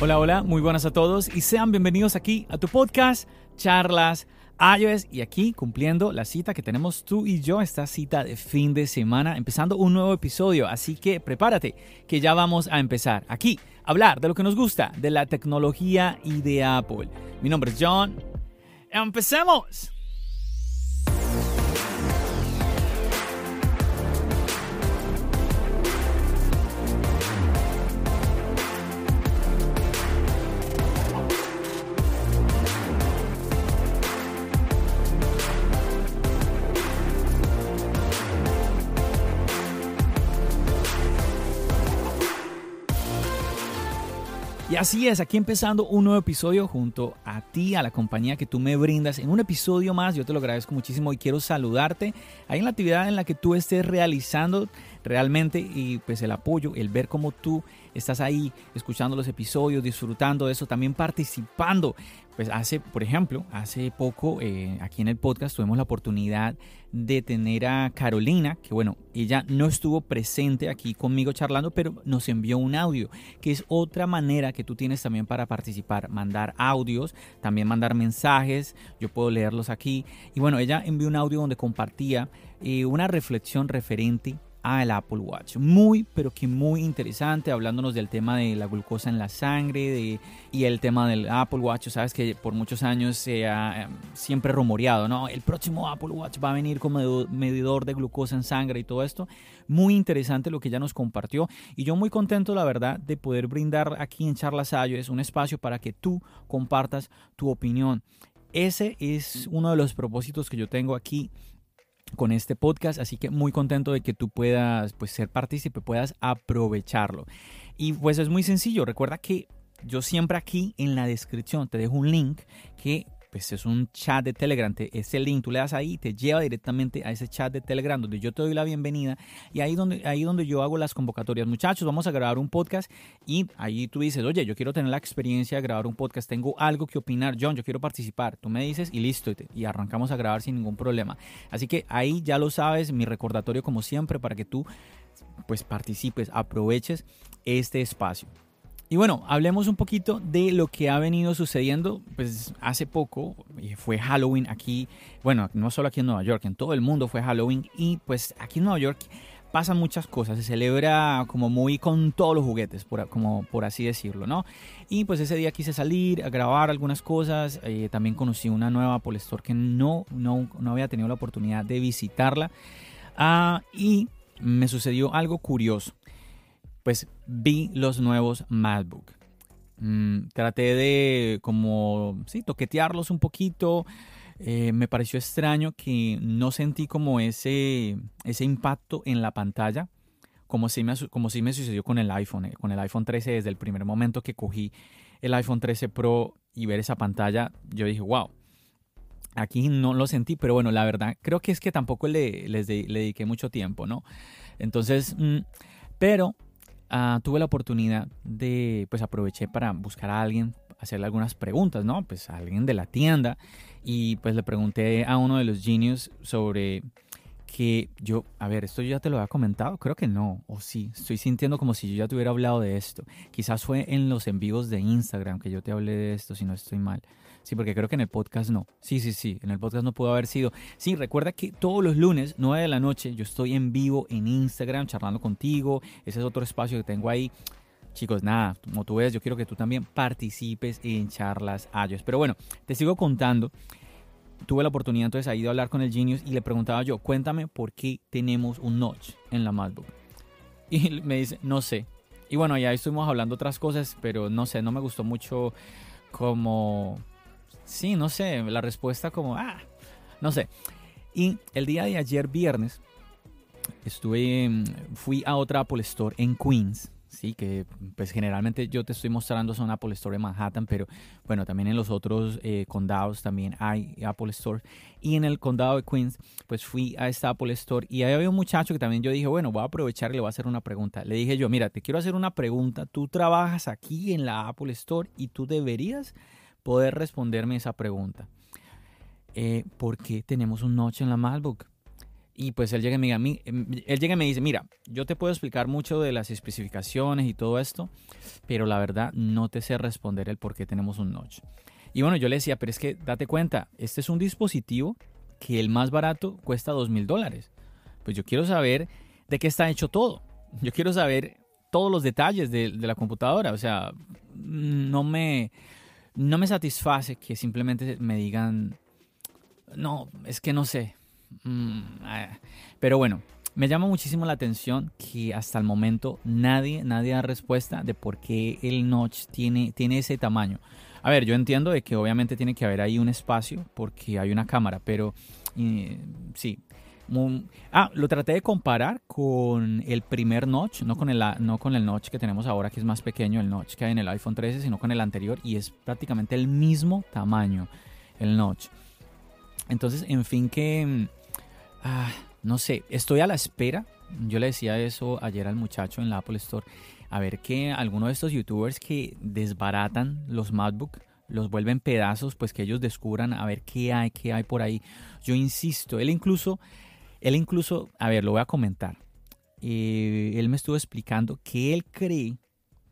Hola, hola, muy buenas a todos y sean bienvenidos aquí a tu podcast Charlas iOS y aquí cumpliendo la cita que tenemos tú y yo, esta cita de fin de semana, empezando un nuevo episodio, así que prepárate que ya vamos a empezar aquí a hablar de lo que nos gusta, de la tecnología y de Apple. Mi nombre es John. ¡Empecemos! Así es, aquí empezando un nuevo episodio junto a ti, a la compañía que tú me brindas. En un episodio más, yo te lo agradezco muchísimo y quiero saludarte ahí en la actividad en la que tú estés realizando realmente y pues el apoyo, el ver cómo tú estás ahí escuchando los episodios, disfrutando de eso, también participando. Pues hace, por ejemplo, hace poco eh, aquí en el podcast tuvimos la oportunidad de tener a Carolina, que bueno, ella no estuvo presente aquí conmigo charlando, pero nos envió un audio, que es otra manera que tú tienes también para participar, mandar audios, también mandar mensajes, yo puedo leerlos aquí. Y bueno, ella envió un audio donde compartía eh, una reflexión referente al Apple Watch. Muy, pero que muy interesante, hablándonos del tema de la glucosa en la sangre de, y el tema del Apple Watch. Sabes que por muchos años se ha em, siempre rumoreado, ¿no? El próximo Apple Watch va a venir como medidor de glucosa en sangre y todo esto. Muy interesante lo que ella nos compartió y yo muy contento, la verdad, de poder brindar aquí en Charlas es un espacio para que tú compartas tu opinión. Ese es uno de los propósitos que yo tengo aquí con este podcast, así que muy contento de que tú puedas pues, ser partícipe, puedas aprovecharlo. Y pues es muy sencillo, recuerda que yo siempre aquí en la descripción te dejo un link que pues es un chat de Telegram. ese link tú le das ahí y te lleva directamente a ese chat de Telegram donde yo te doy la bienvenida y ahí donde, ahí donde yo hago las convocatorias. Muchachos, vamos a grabar un podcast y ahí tú dices, oye, yo quiero tener la experiencia de grabar un podcast, tengo algo que opinar, John, yo quiero participar. Tú me dices y listo, y arrancamos a grabar sin ningún problema. Así que ahí ya lo sabes, mi recordatorio como siempre para que tú pues participes, aproveches este espacio. Y bueno, hablemos un poquito de lo que ha venido sucediendo. Pues hace poco fue Halloween aquí, bueno, no solo aquí en Nueva York, en todo el mundo fue Halloween y pues aquí en Nueva York pasan muchas cosas, se celebra como muy con todos los juguetes, por, como por así decirlo, ¿no? Y pues ese día quise salir a grabar algunas cosas, eh, también conocí una nueva Apple que no, no, no había tenido la oportunidad de visitarla ah, y me sucedió algo curioso pues vi los nuevos MacBook. Mm, traté de como, sí, toquetearlos un poquito. Eh, me pareció extraño que no sentí como ese, ese impacto en la pantalla, como si, me, como si me sucedió con el iPhone, eh, con el iPhone 13 desde el primer momento que cogí el iPhone 13 Pro y ver esa pantalla, yo dije, wow, aquí no lo sentí, pero bueno, la verdad, creo que es que tampoco le, les le dediqué mucho tiempo, ¿no? Entonces, mm, pero Ah, tuve la oportunidad de, pues aproveché para buscar a alguien, hacerle algunas preguntas, ¿no? Pues a alguien de la tienda y pues le pregunté a uno de los genios sobre que yo, a ver, esto yo ya te lo había comentado, creo que no, o sí, estoy sintiendo como si yo ya te hubiera hablado de esto. Quizás fue en los envíos de Instagram que yo te hablé de esto, si no estoy mal. Sí, porque creo que en el podcast no. Sí, sí, sí, en el podcast no pudo haber sido. Sí, recuerda que todos los lunes, 9 de la noche, yo estoy en vivo en Instagram charlando contigo. Ese es otro espacio que tengo ahí. Chicos, nada, como tú ves, yo quiero que tú también participes en charlas iOS. Pero bueno, te sigo contando. Tuve la oportunidad entonces ahí de hablar con el Genius y le preguntaba yo, cuéntame por qué tenemos un notch en la MacBook. Y me dice, no sé. Y bueno, ya estuvimos hablando otras cosas, pero no sé, no me gustó mucho como Sí, no sé, la respuesta como, ah, no sé. Y el día de ayer viernes, estuve, mm, fui a otra Apple Store en Queens, sí, que pues generalmente yo te estoy mostrando son Apple Store en Manhattan, pero bueno, también en los otros eh, condados también hay Apple Store. Y en el condado de Queens, pues fui a esta Apple Store y ahí había un muchacho que también yo dije, bueno, voy a aprovechar y le voy a hacer una pregunta. Le dije yo, mira, te quiero hacer una pregunta, tú trabajas aquí en la Apple Store y tú deberías poder responderme esa pregunta. Eh, ¿Por qué tenemos un notch en la MacBook? Y pues él llega, y me, em, él llega y me dice, mira, yo te puedo explicar mucho de las especificaciones y todo esto, pero la verdad no te sé responder el por qué tenemos un notch. Y bueno, yo le decía, pero es que date cuenta, este es un dispositivo que el más barato cuesta dos mil dólares. Pues yo quiero saber de qué está hecho todo. Yo quiero saber todos los detalles de, de la computadora. O sea, no me, no me satisface que simplemente me digan, no, es que no sé, Mm, ah, pero bueno, me llama muchísimo la atención que hasta el momento nadie, nadie da respuesta de por qué el notch tiene, tiene ese tamaño. A ver, yo entiendo de que obviamente tiene que haber ahí un espacio porque hay una cámara, pero sí. Ah, lo traté de comparar con el primer notch, no con el, no con el notch que tenemos ahora, que es más pequeño, el notch que hay en el iPhone 13, sino con el anterior y es prácticamente el mismo tamaño, el notch. Entonces, en fin, que Ah, no sé, estoy a la espera. Yo le decía eso ayer al muchacho en la Apple Store. A ver que alguno de estos youtubers que desbaratan los MacBook, los vuelven pedazos, pues que ellos descubran a ver qué hay, qué hay por ahí. Yo insisto, él incluso, él incluso, a ver, lo voy a comentar. Eh, él me estuvo explicando que él cree,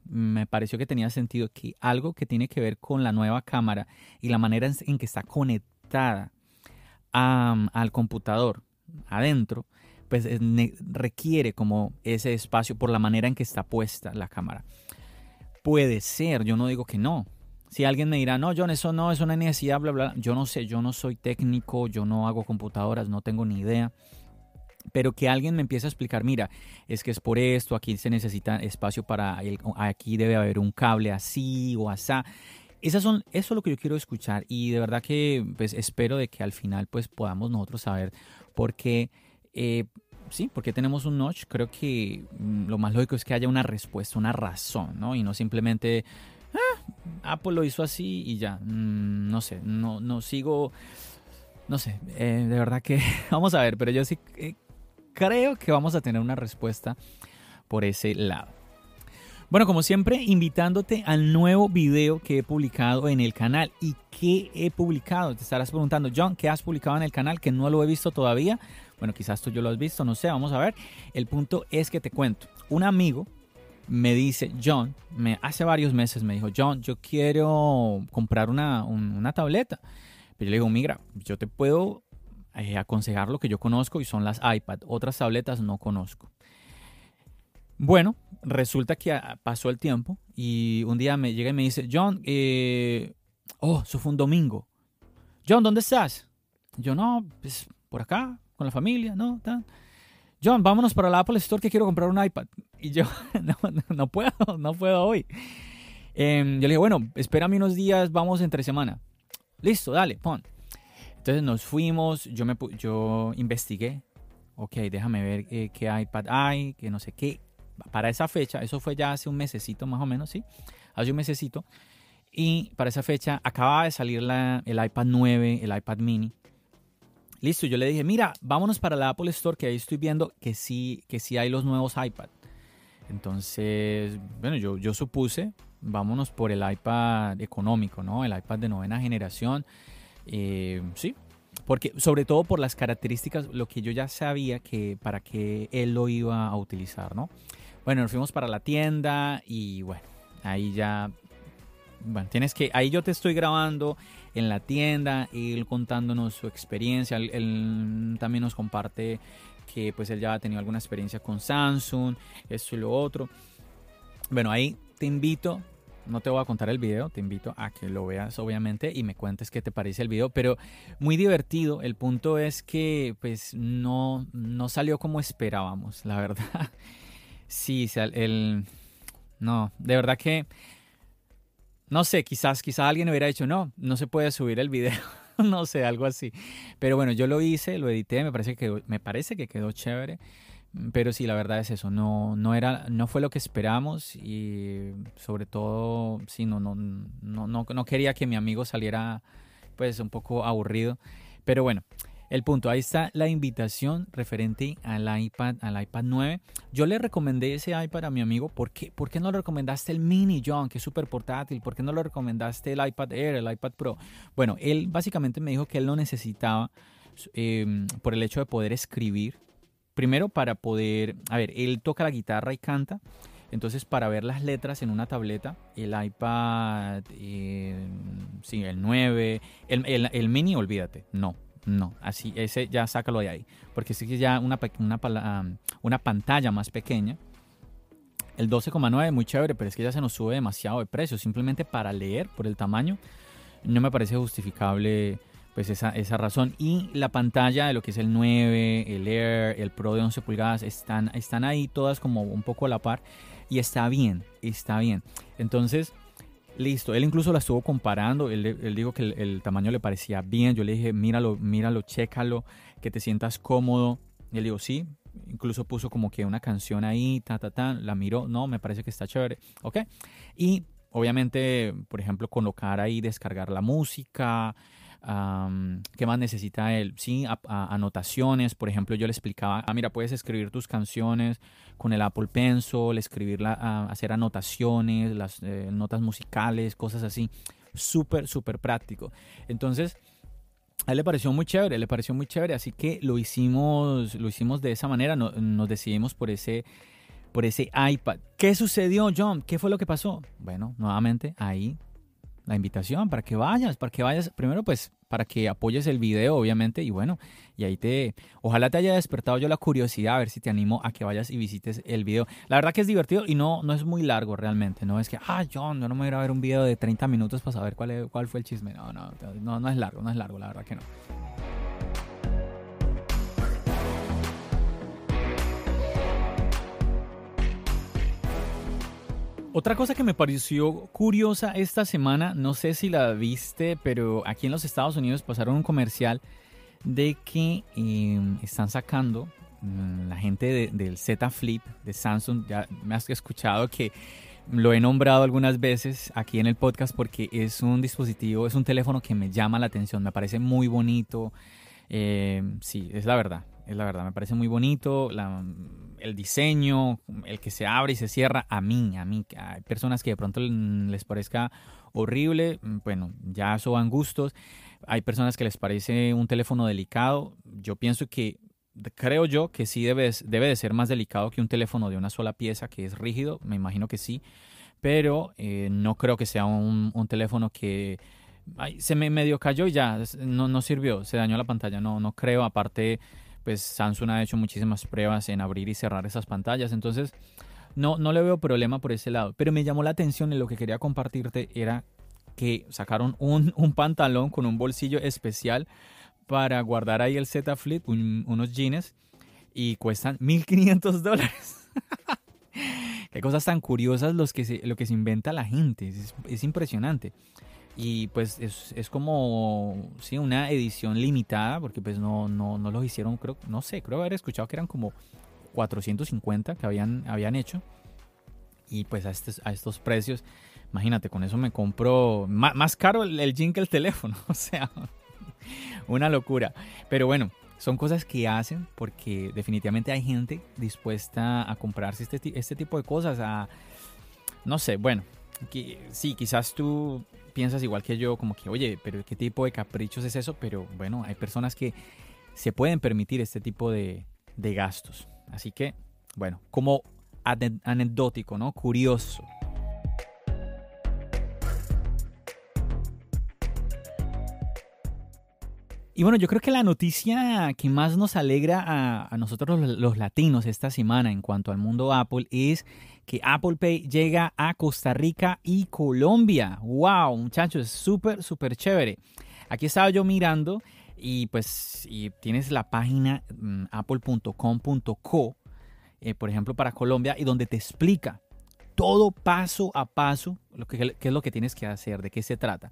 me pareció que tenía sentido, que algo que tiene que ver con la nueva cámara y la manera en que está conectada al computador adentro, pues requiere como ese espacio por la manera en que está puesta la cámara. Puede ser, yo no digo que no. Si alguien me dirá, no, John, eso no es una necesidad, bla, bla, yo no sé, yo no soy técnico, yo no hago computadoras, no tengo ni idea. Pero que alguien me empiece a explicar, mira, es que es por esto, aquí se necesita espacio para, aquí debe haber un cable así o así. Esas son, eso es lo que yo quiero escuchar y de verdad que pues espero de que al final pues podamos nosotros saber porque, eh, sí, porque tenemos un notch. Creo que mm, lo más lógico es que haya una respuesta, una razón, ¿no? Y no simplemente, Apple lo hizo así y ya. Mm, no sé, no, no sigo, no sé, eh, de verdad que vamos a ver, pero yo sí eh, creo que vamos a tener una respuesta por ese lado. Bueno, como siempre, invitándote al nuevo video que he publicado en el canal. ¿Y qué he publicado? Te estarás preguntando, John, ¿qué has publicado en el canal que no lo he visto todavía? Bueno, quizás tú yo lo has visto, no sé, vamos a ver. El punto es que te cuento. Un amigo me dice, John, me, hace varios meses me dijo, John, yo quiero comprar una, tableta. Pero yo le digo, mira, yo te puedo eh, aconsejar lo que yo conozco y son las iPad. Otras tabletas no conozco. Bueno, resulta que pasó el tiempo y un día me llega y me dice, John, eh, oh, eso fue un domingo. John, ¿dónde estás? Yo, no, pues por acá, con la familia, ¿no? John, vámonos para la Apple Store que quiero comprar un iPad. Y yo, no, puedo, no puedo hoy. Em, yo le dije, bueno, espérame unos días, vamos entre semana. Listo, dale, pon. Entonces nos fuimos, yo, me, yo investigué. Ok, déjame ver eh, qué iPad hay, que no sé qué para esa fecha, eso fue ya hace un mesecito más o menos, ¿sí? Hace un mesecito. Y para esa fecha acababa de salir la, el iPad 9, el iPad mini. Listo, yo le dije, mira, vámonos para la Apple Store, que ahí estoy viendo que sí, que sí hay los nuevos iPad. Entonces, bueno, yo, yo supuse, vámonos por el iPad económico, ¿no? El iPad de novena generación. Eh, sí, porque sobre todo por las características, lo que yo ya sabía que para qué él lo iba a utilizar, ¿no? Bueno, nos fuimos para la tienda y bueno, ahí ya, bueno, tienes que, ahí yo te estoy grabando en la tienda, él contándonos su experiencia, él, también nos comparte que pues él ya ha tenido alguna experiencia con Samsung, esto y lo otro. Bueno, ahí te invito, no te voy a contar el video, te invito a que lo veas obviamente y me cuentes qué te parece el video, pero muy divertido. El punto es que pues no, no salió como esperábamos, la verdad. Sí, el... No, de verdad que... No sé, quizás, quizás alguien hubiera dicho, no, no se puede subir el video. no sé, algo así. Pero bueno, yo lo hice, lo edité, me parece que, me parece que quedó chévere. Pero sí, la verdad es eso, no, no, era, no fue lo que esperamos y sobre todo, sí, no, no, no, no, quería que mi amigo saliera pues un poco aburrido. Pero bueno, el punto, ahí está la invitación referente al iPad, al iPad 9. Yo le recomendé ese iPad a mi amigo. ¿Por qué, ¿Por qué no le recomendaste el Mini, John, que es súper portátil? ¿Por qué no le recomendaste el iPad Air, el iPad Pro? Bueno, él básicamente me dijo que él lo necesitaba em, por el hecho de poder escribir primero para poder, a ver, él toca la guitarra y canta, entonces para ver las letras en una tableta, el iPad, eh, sí, el 9, el, el, mini, olvídate, no, no, así, ese ya sácalo de ahí, porque sí que ya una, una, una pantalla más pequeña, el 12,9 muy chévere, pero es que ya se nos sube demasiado de precio, simplemente para leer por el tamaño, no me parece justificable pues esa, esa razón. Y la pantalla de lo que es el 9, el Air, el Pro de 11 pulgadas, están, están ahí todas como un poco a la par. Y está bien, está bien. Entonces, listo. Él incluso la estuvo comparando. Él, él dijo que el, tamaño le parecía bien. Yo le dije, míralo, míralo, chécalo, que te sientas cómodo. Y él dijo, sí. Incluso puso como que una canción ahí, ta, ta, ta. La miró, no, me parece que está chévere. Ok. Y obviamente, por ejemplo, colocar ahí, descargar la música. ¿Qué más necesita él? Sí, anotaciones. Por ejemplo, yo le explicaba, ah, mira, puedes escribir tus canciones con el Apple Pencil, escribirla, hacer anotaciones, las eh, notas musicales, cosas así. Súper, súper práctico. Entonces, a él le pareció muy chévere, le pareció muy chévere, así que lo hicimos, lo hicimos de esa manera, nos decidimos por ese, por ese iPad. ¿Qué sucedió, John? ¿Qué fue lo que pasó? Bueno, nuevamente ahí la invitación para que vayas, para que vayas, primero pues para que apoyes el video, obviamente, y bueno, y ahí te, ojalá te haya despertado yo la curiosidad, a ver si te animo a que vayas y visites el video. La verdad que es divertido y no, no es muy largo realmente, no es que, ah, John, yo no me voy a ir a ver un video de 30 minutos para saber cuál, cuál fue el chisme, no, no, no, no es largo, no es largo, la verdad que no. Otra cosa que me pareció curiosa esta semana, no sé si la viste, pero aquí en los Estados Unidos pasaron un comercial de que em, están sacando mm, la gente del Z Flip de Samsung. Ya me has escuchado que lo he nombrado algunas veces aquí en el podcast porque es un dispositivo, es un teléfono que me llama la atención, me parece muy bonito. Em, sí, es la verdad, la verdad, me parece muy bonito. El diseño, el que se abre y se cierra, a mí, a mí. Hay personas que de pronto les parezca horrible, mm, bueno, ya eso van gustos. Hay personas que les parece un teléfono delicado. Yo pienso que, creo yo que sí debe, debe de ser más delicado que un teléfono de una sola pieza que es rígido, me imagino que sí, pero eh, no creo que sea un, teléfono que... se me medio cayó y ya, no, no sirvió, se dañó la pantalla, no, no creo, aparte pues Samsung ha hecho muchísimas pruebas en abrir y cerrar esas pantallas, entonces no, no le veo problema por ese lado. Pero me llamó la atención y lo que quería compartirte era que sacaron un, pantalón con un bolsillo especial para guardar ahí el Z Flip, unos jeans, y cuestan 1500 dólares. Qué cosas tan curiosas los que se, lo que se inventa la gente, es, es impresionante. Y pues es, es como, sí, una edición limitada, porque pues no, no, no los hicieron, creo, no sé, creo haber escuchado que eran como 450 que habían, habían hecho. Y pues a estos, a estos precios, imagínate, con eso me compro más, caro el, el que el teléfono, o sea, una locura. Pero bueno, son cosas que hacen porque definitivamente hay gente dispuesta a comprarse este, este tipo de cosas, a, no sé, bueno, sí, quizás tú piensas igual que yo, como que, oye, pero ¿qué tipo de caprichos es eso? Pero bueno, hay personas que se pueden permitir este tipo de, de gastos. Así que, bueno, como anecdótico, ¿no? Curioso. Y bueno, yo creo que la noticia que más nos alegra a, nosotros los, latinos esta semana en cuanto al mundo Apple es que Apple Pay llega a Costa Rica y Colombia. ¡Wow! Muchachos, es súper, súper chévere. Aquí estaba yo mirando y pues tienes la página mm, apple.com.co, eh, por ejemplo, para Colombia, y donde te explica todo paso a paso lo que, qué es lo que tienes que hacer, de qué se trata.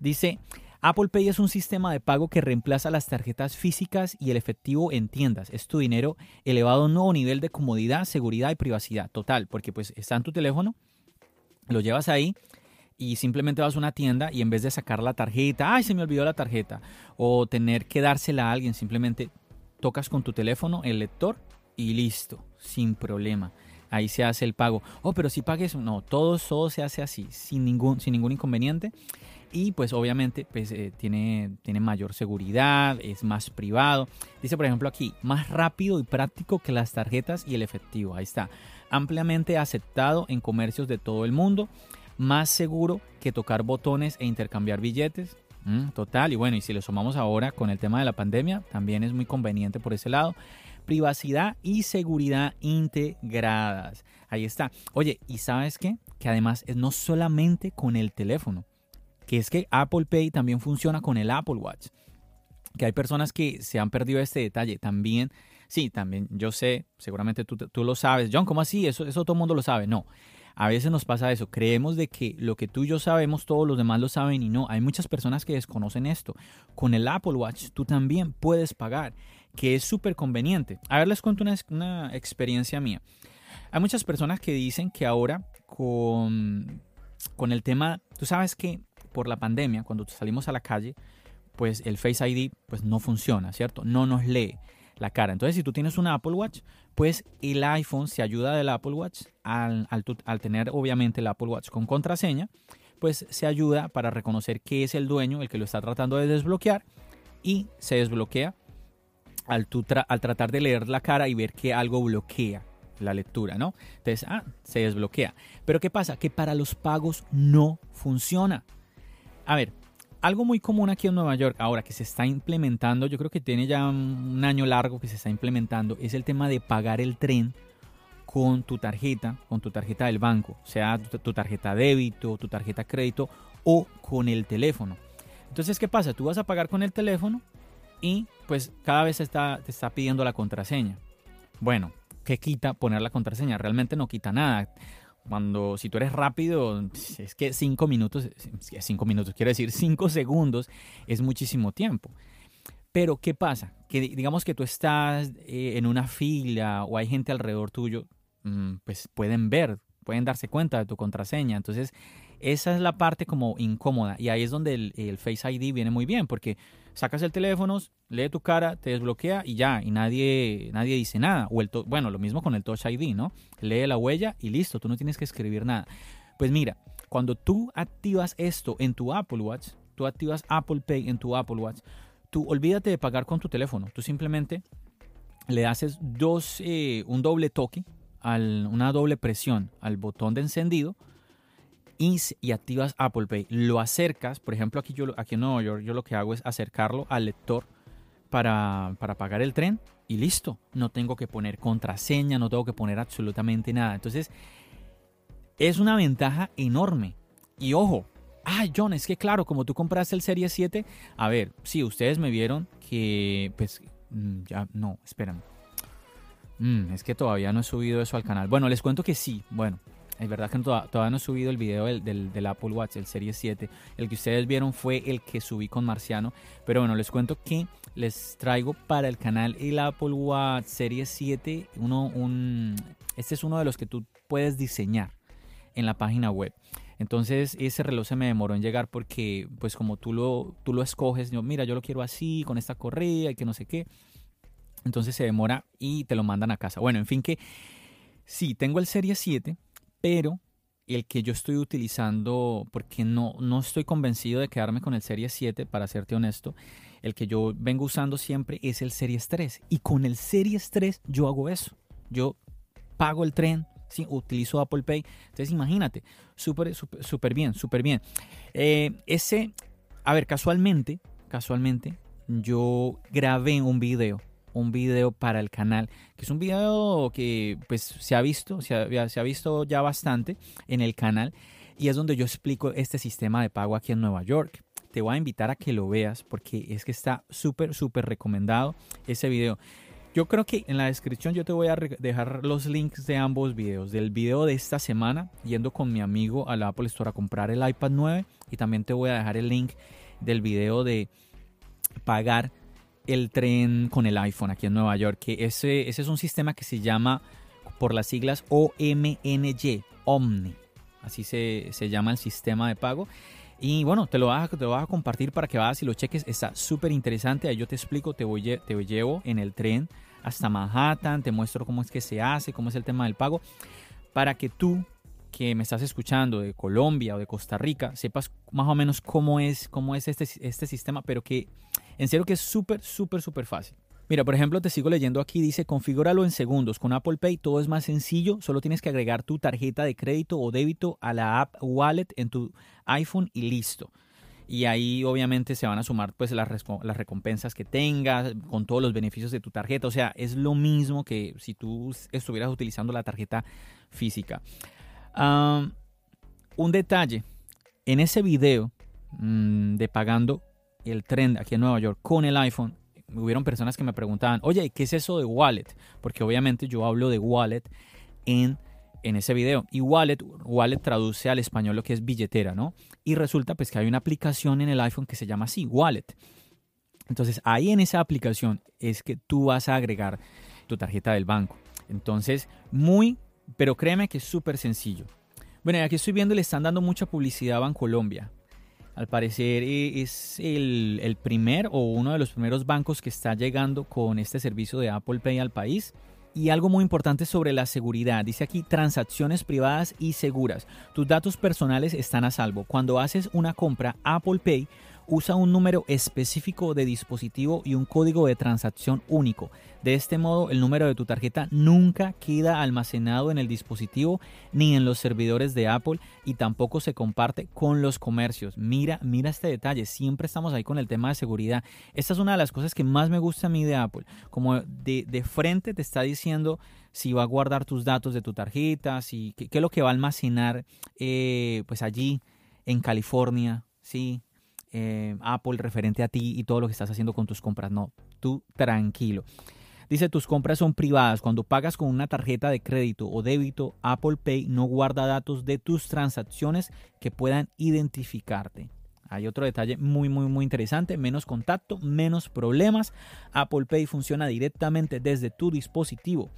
Dice, Apple Pay es un sistema de pago que reemplaza las tarjetas físicas y el efectivo en tiendas. Es tu dinero elevado a un nuevo nivel de comodidad, seguridad y privacidad. Total, porque pues está en tu teléfono, lo llevas ahí y simplemente vas a una tienda y en vez de sacar la tarjeta, ay, se me olvidó la tarjeta, o tener que dársela a alguien, simplemente tocas con tu teléfono el lector y listo, sin problema. Ahí se hace el pago. Oh, pero si pagues, no, todo, todo se hace así, sin ningún, sin ningún inconveniente. Y pues obviamente pues, eh, tiene, tiene mayor seguridad, es más privado. Dice por ejemplo aquí, más rápido y práctico que las tarjetas y el efectivo. Ahí está. Ampliamente aceptado en comercios de todo el mundo. Más seguro que tocar botones e intercambiar billetes. Mm, total. Y bueno, y si le sumamos ahora con el tema de la pandemia, también es muy conveniente por ese lado privacidad y seguridad integradas. Ahí está. Oye, ¿y sabes qué? Que además es no solamente con el teléfono, que es que Apple Pay también funciona con el Apple Watch. Que hay personas que se han perdido este detalle. También, sí, también yo sé, seguramente tú, tú lo sabes. John, ¿cómo así? Eso, eso todo el mundo lo sabe. No. A veces nos pasa eso, creemos de que lo que tú y yo sabemos, todos los demás lo saben y no. Hay muchas personas que desconocen esto. Con el Apple Watch tú también puedes pagar que es súper conveniente. A ver, les cuento una, experiencia mía. Hay muchas personas que dicen que ahora con, con el tema, tú sabes que por la pandemia, cuando salimos a la calle, pues el Face ID pues no funciona, ¿cierto? No nos lee la cara. Entonces, si tú tienes un Apple Watch, pues el iPhone se ayuda del Apple Watch al, al, tener obviamente el Apple Watch con contraseña, pues se ayuda para reconocer que es el dueño el que lo está tratando de desbloquear y se desbloquea al, al tratar de leer la cara y ver que algo bloquea la lectura, ¿no? Entonces, ah, se desbloquea. Pero ¿qué pasa? Que para los pagos no funciona. A ver, algo muy común aquí en Nueva York, ahora que se está implementando, yo creo que tiene ya un año largo que se está implementando, es el tema de pagar el tren con tu tarjeta, con tu tarjeta del banco, sea tu tarjeta débito, tu tarjeta crédito o con el teléfono. Entonces, ¿qué pasa? Tú vas a pagar con el teléfono y pues cada vez está, te está pidiendo la contraseña. Bueno, ¿qué quita poner la contraseña? Realmente no quita nada. Cuando, si tú eres rápido, es que cinco minutos, cinco minutos, quiere decir cinco segundos, es muchísimo tiempo. Pero, ¿qué pasa? Que digamos que tú estás eh, en una fila o hay gente alrededor tuyo, mm, pues pueden ver, pueden darse cuenta de tu contraseña. Entonces, esa es la parte como incómoda. Y ahí es donde el, el Face ID viene muy bien, porque sacas el teléfono, lee tu cara, te desbloquea y ya, y nadie, nadie dice nada. O el bueno, lo mismo con el Touch ID, ¿no? Lee la huella y listo, tú no tienes que escribir nada. Pues mira, cuando tú activas esto en tu Apple Watch, tú activas Apple Pay en tu Apple Watch, tú olvídate de pagar con tu teléfono, tú simplemente le haces dos, eh, un doble toque, al, una doble presión al botón de encendido y, activas Apple Pay. Lo acercas, por ejemplo, aquí, yo, aquí en Nueva York, yo lo que hago es acercarlo al lector para, para pagar el tren y listo. No tengo que poner contraseña, no tengo que poner absolutamente nada. Entonces, es una ventaja enorme. Y ojo, ah, John, es que claro, como tú compraste el Serie 7, a ver, sí, ustedes me vieron que, pues, mm, ya, no, espérame. Mm, es que todavía no he subido eso al canal. Bueno, les cuento que sí. Bueno, es verdad que todavía no he subido el video del, Apple Watch, el Serie 7. El que ustedes vieron fue el que subí con Marciano. Pero bueno, les cuento que les traigo para el canal el Apple Watch Serie 7. Uno, un, este es uno de los que tú puedes diseñar en la página web. Entonces ese reloj se me demoró en llegar porque pues como tú lo, tú lo escoges, yo, mira, yo lo quiero así, con esta correa y que no sé qué. Entonces se demora y te lo mandan a casa. Bueno, en fin que sí, tengo el Serie 7 pero el que yo estoy utilizando, porque no, no estoy convencido de quedarme con el Series 7, para serte honesto, el que yo vengo usando siempre es el Series 3. Y con el Series 3 yo hago eso. Yo pago el tren, utilizo Apple Pay. Entonces imagínate, súper, súper, bien, súper bien. Eh, ese, a ver, casualmente, casualmente, yo grabé un video un video para el canal, que es un video que pues se ha visto, se ha, visto ya bastante en el canal y es donde yo explico este sistema de pago aquí en Nueva York. Te voy a invitar a que lo veas porque es que está súper, súper recomendado ese video. Yo creo que en la descripción yo te voy a dejar los links de ambos videos. Del video de esta semana, yendo con mi amigo a la Apple Store a comprar el iPad 9. Y también te voy a dejar el link del video de pagar el tren con el iPhone aquí en Nueva York, que ese, ese es un sistema que se llama por las siglas OMNY, Omni. Así se, se llama el sistema de pago. Y bueno, te lo vas te lo vas a compartir para que vayas y lo cheques. Está súper interesante. Ahí yo te explico, te, voy, te llevo en el tren hasta Manhattan, te muestro cómo es que se hace, cómo es el tema del pago, para que tú que me estás escuchando de Colombia o de Costa Rica, sepas más o menos cómo es, cómo es este, este sistema, pero que en serio que es súper, súper, súper fácil. Mira, por ejemplo, te sigo leyendo aquí, dice, configúralo en segundos. Con Apple Pay todo es más sencillo, solo tienes que agregar tu tarjeta de crédito o débito a la app Wallet en tu iPhone y listo. Y ahí obviamente se van a sumar pues las, las recompensas que tengas con todos los beneficios de tu tarjeta. O sea, es lo mismo que si tú estuvieras utilizando la tarjeta física. un detalle, en ese video mm, de pagando el tren aquí en Nueva York con el iPhone, hubieron personas que me preguntaban, oye, ¿qué es eso de wallet? Porque obviamente yo hablo de wallet en, en ese video. Y wallet, wallet traduce al español lo que es billetera, ¿no? Y resulta pues que hay una aplicación en el iPhone que se llama así, wallet. Entonces ahí en esa aplicación es que tú vas a agregar tu tarjeta del banco. Entonces, muy, pero créeme que es súper sencillo. Bueno, aquí estoy viendo, le están dando mucha publicidad a Bancolombia. Al parecer eh, es el, primer o uno de los primeros bancos que está llegando con este servicio de Apple Pay al país. Y algo muy importante sobre la seguridad. Dice aquí transacciones privadas y seguras. Tus datos personales están a salvo. Cuando haces una compra, Apple Pay usa un número específico de dispositivo y un código de transacción único. De este modo, el número de tu tarjeta nunca queda almacenado en el dispositivo ni en los servidores de Apple y tampoco se comparte con los comercios. Mira, mira este detalle, siempre estamos ahí con el tema de seguridad. Esta es una de las cosas que más me gusta a mí de Apple, como de, frente te está diciendo si va a guardar tus datos de tu tarjeta, si qué, es lo que va a almacenar eh, pues allí en California, sí, eh, Apple referente a ti y todo lo que estás haciendo con tus compras. No, tú tranquilo. Dice, tus compras son privadas. Cuando pagas con una tarjeta de crédito o débito, Apple Pay no guarda datos de tus transacciones que puedan identificarte. Hay otro detalle muy, muy, muy interesante. Menos contacto, menos problemas. Apple Pay funciona directamente desde tu dispositivo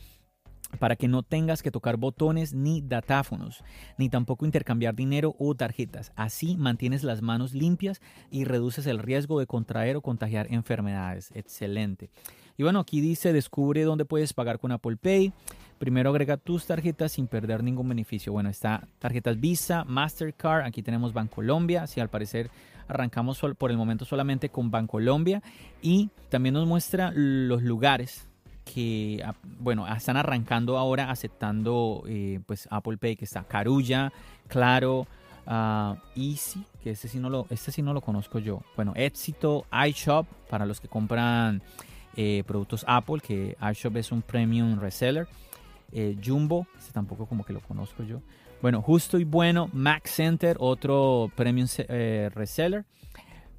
para que no tengas que tocar botones ni datáfonos, ni tampoco intercambiar dinero o tarjetas. Así mantienes las manos limpias y reduces el riesgo de contraer o contagiar enfermedades. Excelente. Y bueno, aquí dice descubre dónde puedes pagar con Apple Pay. Primero agrega tus tarjetas sin perder ningún beneficio. Bueno, está tarjetas Visa, Mastercard, aquí tenemos Bancolombia, si al parecer arrancamos por el momento solamente con Bancolombia y también nos muestra los lugares que, ah, bueno, están arrancando ahora aceptando eh, pues Apple Pay, que está Carulla, Claro, uh, Easy, que este sí, no lo, este sí no lo conozco yo. Bueno, Éxito, iShop, para los que compran eh, productos Apple, que iShop es un premium reseller. Eh, Jumbo, este tampoco como que lo conozco yo. Bueno, Justo y Bueno, Mac Center, otro premium reseller.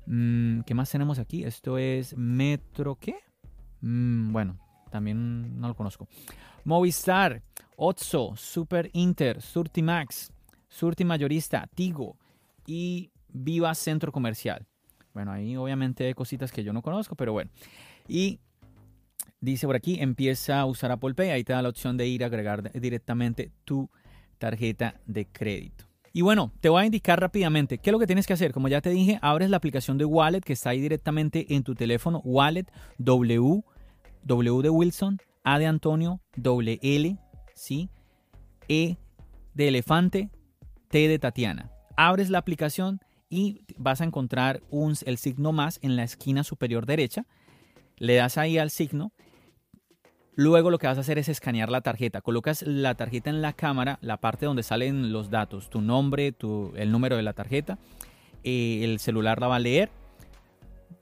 Mm, ¿Qué más tenemos aquí? Esto es Metro, ¿qué? Mm, bueno, también no lo conozco. Movistar, Otso, Super Inter, Surtimax, Surti Mayorista, Tigo y Viva Centro Comercial. Bueno, ahí obviamente hay cositas que yo no conozco, pero bueno. Y dice por aquí, empieza a usar Apple Pay. Ahí te da la opción de ir a agregar directamente tu tarjeta de crédito. Y bueno, te voy a indicar rápidamente qué es lo que tienes que hacer. Como ya te dije, abres la aplicación de Wallet que está ahí directamente en tu teléfono. Wallet W W de Wilson, A de Antonio, doble L, ¿sí? E de elefante, T de Tatiana. Abres la aplicación y vas a encontrar un, el signo más en la esquina superior derecha. Le das ahí al signo. Luego lo que vas a hacer es escanear la tarjeta. Colocas la tarjeta en la cámara, la parte donde salen los datos, tu nombre, tu, el número de la tarjeta. Eh, el celular la va a leer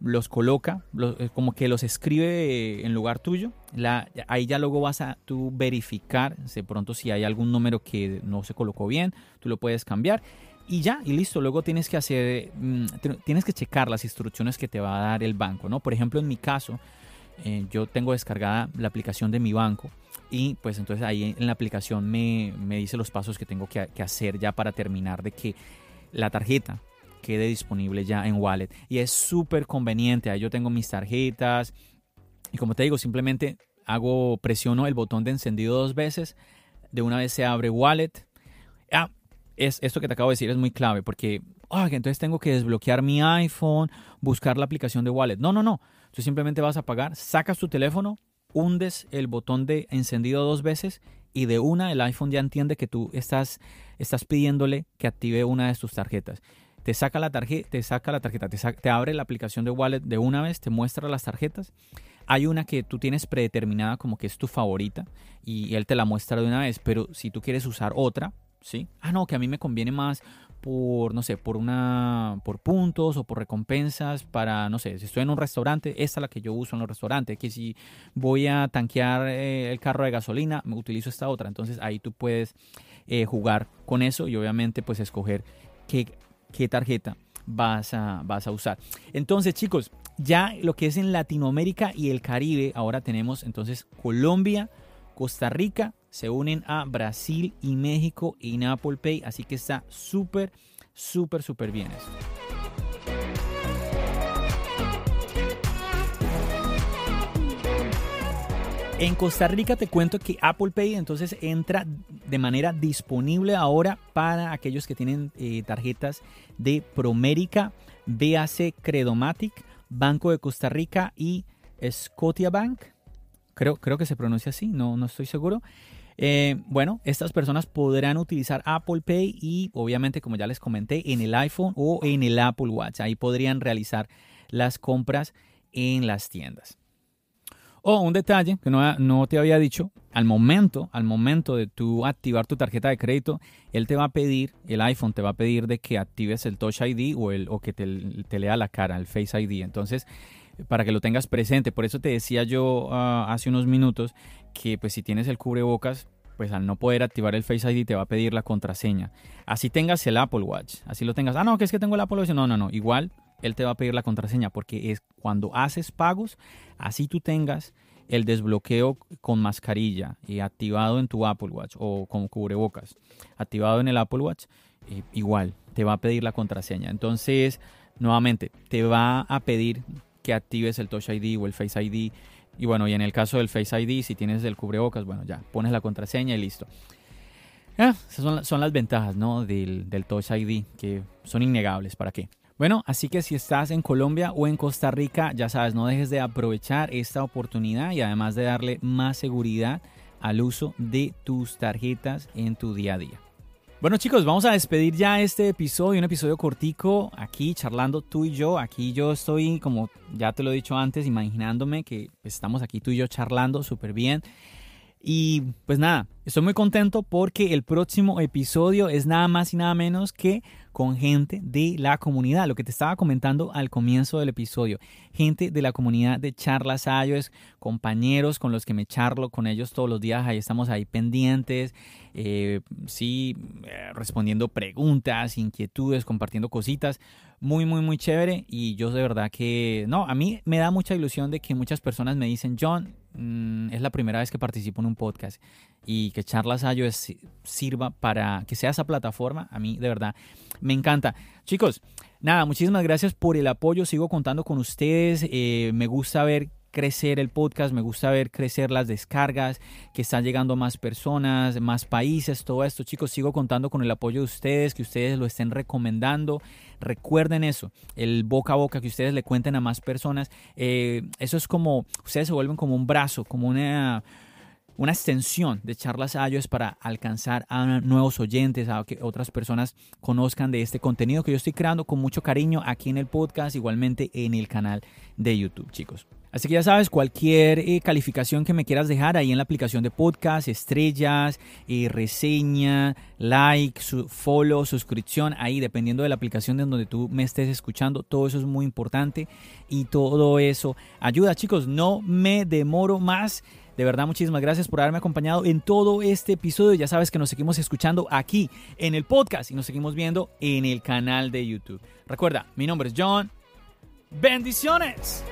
los coloca, eh, como que los escribe en lugar tuyo. La, ahí ya luego vas a tú verificar de pronto si hay algún número que no se colocó bien, tú lo puedes cambiar y ya, y listo. Luego tienes que hacer, mm, tienes que checar las instrucciones que te va a dar el banco, ¿no? Por ejemplo, en mi caso, eh, yo tengo descargada la aplicación de mi banco y pues entonces ahí en la aplicación me, me dice los pasos que tengo que hacer ya para terminar de que la tarjeta quede disponible ya en Wallet. Y es súper conveniente. Ahí yo tengo mis tarjetas. Y como te digo, simplemente hago, presiono el botón de encendido dos veces. De una vez se abre Wallet. Ah, es, esto que te acabo de decir es muy clave porque entonces tengo que desbloquear mi iPhone, buscar la aplicación de Wallet. No, no, no. Tú simplemente vas a pagar, sacas tu teléfono, hundes el botón de encendido dos veces y de una el iPhone ya entiende que tú estás, estás pidiéndole que active una de tus tarjetas. Te saca la tarjeta, te saca la tarjeta, te, te abre la aplicación de Wallet de una vez, te muestra las tarjetas. Hay una que tú tienes predeterminada como que es tu favorita y él te la muestra de una vez, pero si tú quieres usar otra, ¿sí? Ah, no, que a mí me conviene más por, no sé, por una, por puntos o por recompensas para, no sé, si estoy en un restaurante, esta es la que yo uso en los restaurantes, que si voy a tanquear eh, el carro de gasolina, me utilizo esta otra. Entonces ahí tú puedes eh, jugar con eso y obviamente pues escoger qué, qué tarjeta vas a, vas a usar. Entonces chicos, ya lo que es en Latinoamérica y el Caribe, ahora tenemos entonces Colombia, Costa Rica, se unen a Brasil y México en Apple Pay, así que está súper, súper, súper bien esto. En Costa Rica te cuento que Apple Pay entonces entra de manera disponible ahora para aquellos que tienen eh, tarjetas de Promérica, BAC Credomatic, Banco de Costa Rica y Scotiabank. Creo, creo que se pronuncia así, no, no estoy seguro. Eh, bueno, estas personas podrán utilizar Apple Pay y obviamente, como ya les comenté, en el iPhone o en el Apple Watch. Ahí podrían realizar las compras en las tiendas. O un detalle que no, te había dicho, al momento, al momento de tú activar tu tarjeta de crédito, él te va a pedir, el iPhone te va a pedir de que actives el Touch ID o, el, o que te, te lea la cara, el Face ID. Entonces, para que lo tengas presente. Por eso te decía yo ah, hace unos minutos que pues si tienes el cubrebocas, pues al no poder activar el Face ID te va a pedir la contraseña. Así tengas el Apple Watch, así lo tengas. Ah, no, que es que tengo el Apple Watch. No, no, no. Igual él te va a pedir la contraseña porque es cuando haces pagos, así tú tengas el desbloqueo con mascarilla y activado en tu Apple Watch o con cubrebocas, activado en el Apple Watch, eh, igual te va a pedir la contraseña. Entonces, nuevamente, te va a pedir que actives el Touch ID o el Face ID. Y bueno, y en el caso del Face ID, si tienes el cubrebocas, bueno, ya pones la contraseña y listo. Ah, esas son, las ventajas ¿no? del, del Touch ID, que son innegables. ¿Para qué? Bueno, así que si estás en Colombia o en Costa Rica, ya sabes, no dejes de aprovechar esta oportunidad y además de darle más seguridad al uso de tus tarjetas en tu día a día. Bueno chicos, vamos a despedir ya este episodio, un episodio cortico, aquí charlando tú y yo. Aquí yo estoy, como ya te lo he dicho antes, imaginándome que estamos aquí tú y yo charlando súper bien. Y pues nada, estoy muy contento porque el próximo episodio es nada más y nada menos que con gente de la comunidad, lo que te estaba comentando al comienzo del episodio. Gente de la comunidad de Charlas iOS, compañeros con los que me charlo con ellos todos los días, ahí estamos ahí pendientes, eh, sí, eh, respondiendo preguntas, inquietudes, compartiendo cositas. Muy, muy, muy chévere. Y yo de verdad que, no, a mí me da mucha ilusión de que muchas personas me dicen, John, Mm, es la primera vez que participo en un podcast y que Charlas iOS sirva para que sea esa plataforma, a mí de verdad me encanta. Chicos, nada, muchísimas gracias por el apoyo, sigo contando con ustedes, eh, me gusta ver crecer el podcast, me gusta ver crecer las descargas, que están llegando más personas, más países, todo esto. Chicos, sigo contando con el apoyo de ustedes, que ustedes lo estén recomendando. Recuerden eso, el boca a boca, que ustedes le cuenten a más personas. Eh, eso es como, ustedes se vuelven como un brazo, como una una extensión de charlas iOS para alcanzar a nuevos oyentes, a que otras personas conozcan de este contenido que yo estoy creando con mucho cariño aquí en el podcast, igualmente en el canal de YouTube, chicos. Así que ya sabes, cualquier eh, calificación que me quieras dejar ahí en la aplicación de podcast, estrellas, eh, reseña, like, follow, suscripción, ahí dependiendo de la aplicación en donde tú me estés escuchando, todo eso es muy importante y todo eso ayuda. Chicos, no me demoro más. De verdad, muchísimas gracias por haberme acompañado en todo este episodio. Ya sabes que nos seguimos escuchando aquí en el podcast y nos seguimos viendo en el canal de YouTube. Recuerda, mi nombre es John. Bendiciones.